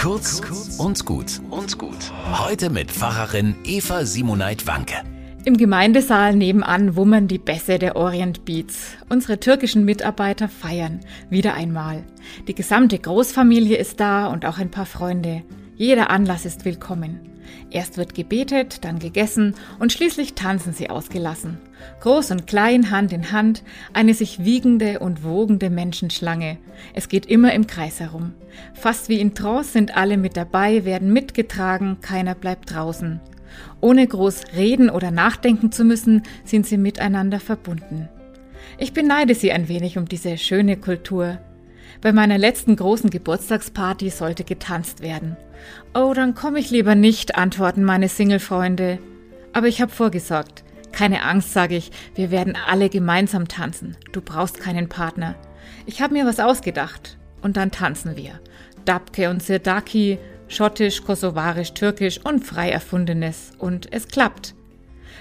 Kurz und gut und gut. Heute mit Pfarrerin Eva Simoneit Wanke. Im Gemeindesaal nebenan wummern die Bässe der Orient Beats. Unsere türkischen Mitarbeiter feiern. Wieder einmal. Die gesamte Großfamilie ist da und auch ein paar Freunde. Jeder Anlass ist willkommen. Erst wird gebetet, dann gegessen und schließlich tanzen sie ausgelassen. Groß und klein, Hand in Hand, eine sich wiegende und wogende Menschenschlange. Es geht immer im Kreis herum. Fast wie in Trance sind alle mit dabei, werden mitgetragen, keiner bleibt draußen. Ohne groß reden oder nachdenken zu müssen, sind sie miteinander verbunden. Ich beneide sie ein wenig um diese schöne Kultur. Bei meiner letzten großen Geburtstagsparty sollte getanzt werden. Oh, dann komme ich lieber nicht, antworten meine Single-Freunde. Aber ich habe vorgesorgt. Keine Angst, sage ich, wir werden alle gemeinsam tanzen. Du brauchst keinen Partner. Ich habe mir was ausgedacht. Und dann tanzen wir. Dabke und Sirdaki, schottisch, kosovarisch, türkisch und frei erfundenes. Und es klappt.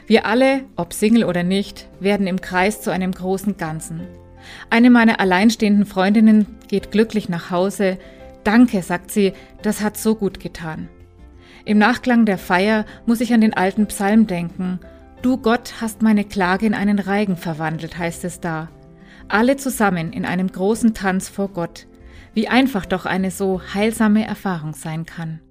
Wir alle, ob Single oder nicht, werden im Kreis zu einem großen Ganzen. Eine meiner alleinstehenden Freundinnen geht glücklich nach Hause. Danke, sagt sie, das hat so gut getan. Im Nachklang der Feier muss ich an den alten Psalm denken. Du Gott hast meine Klage in einen Reigen verwandelt, heißt es da. Alle zusammen in einem großen Tanz vor Gott. Wie einfach doch eine so heilsame Erfahrung sein kann.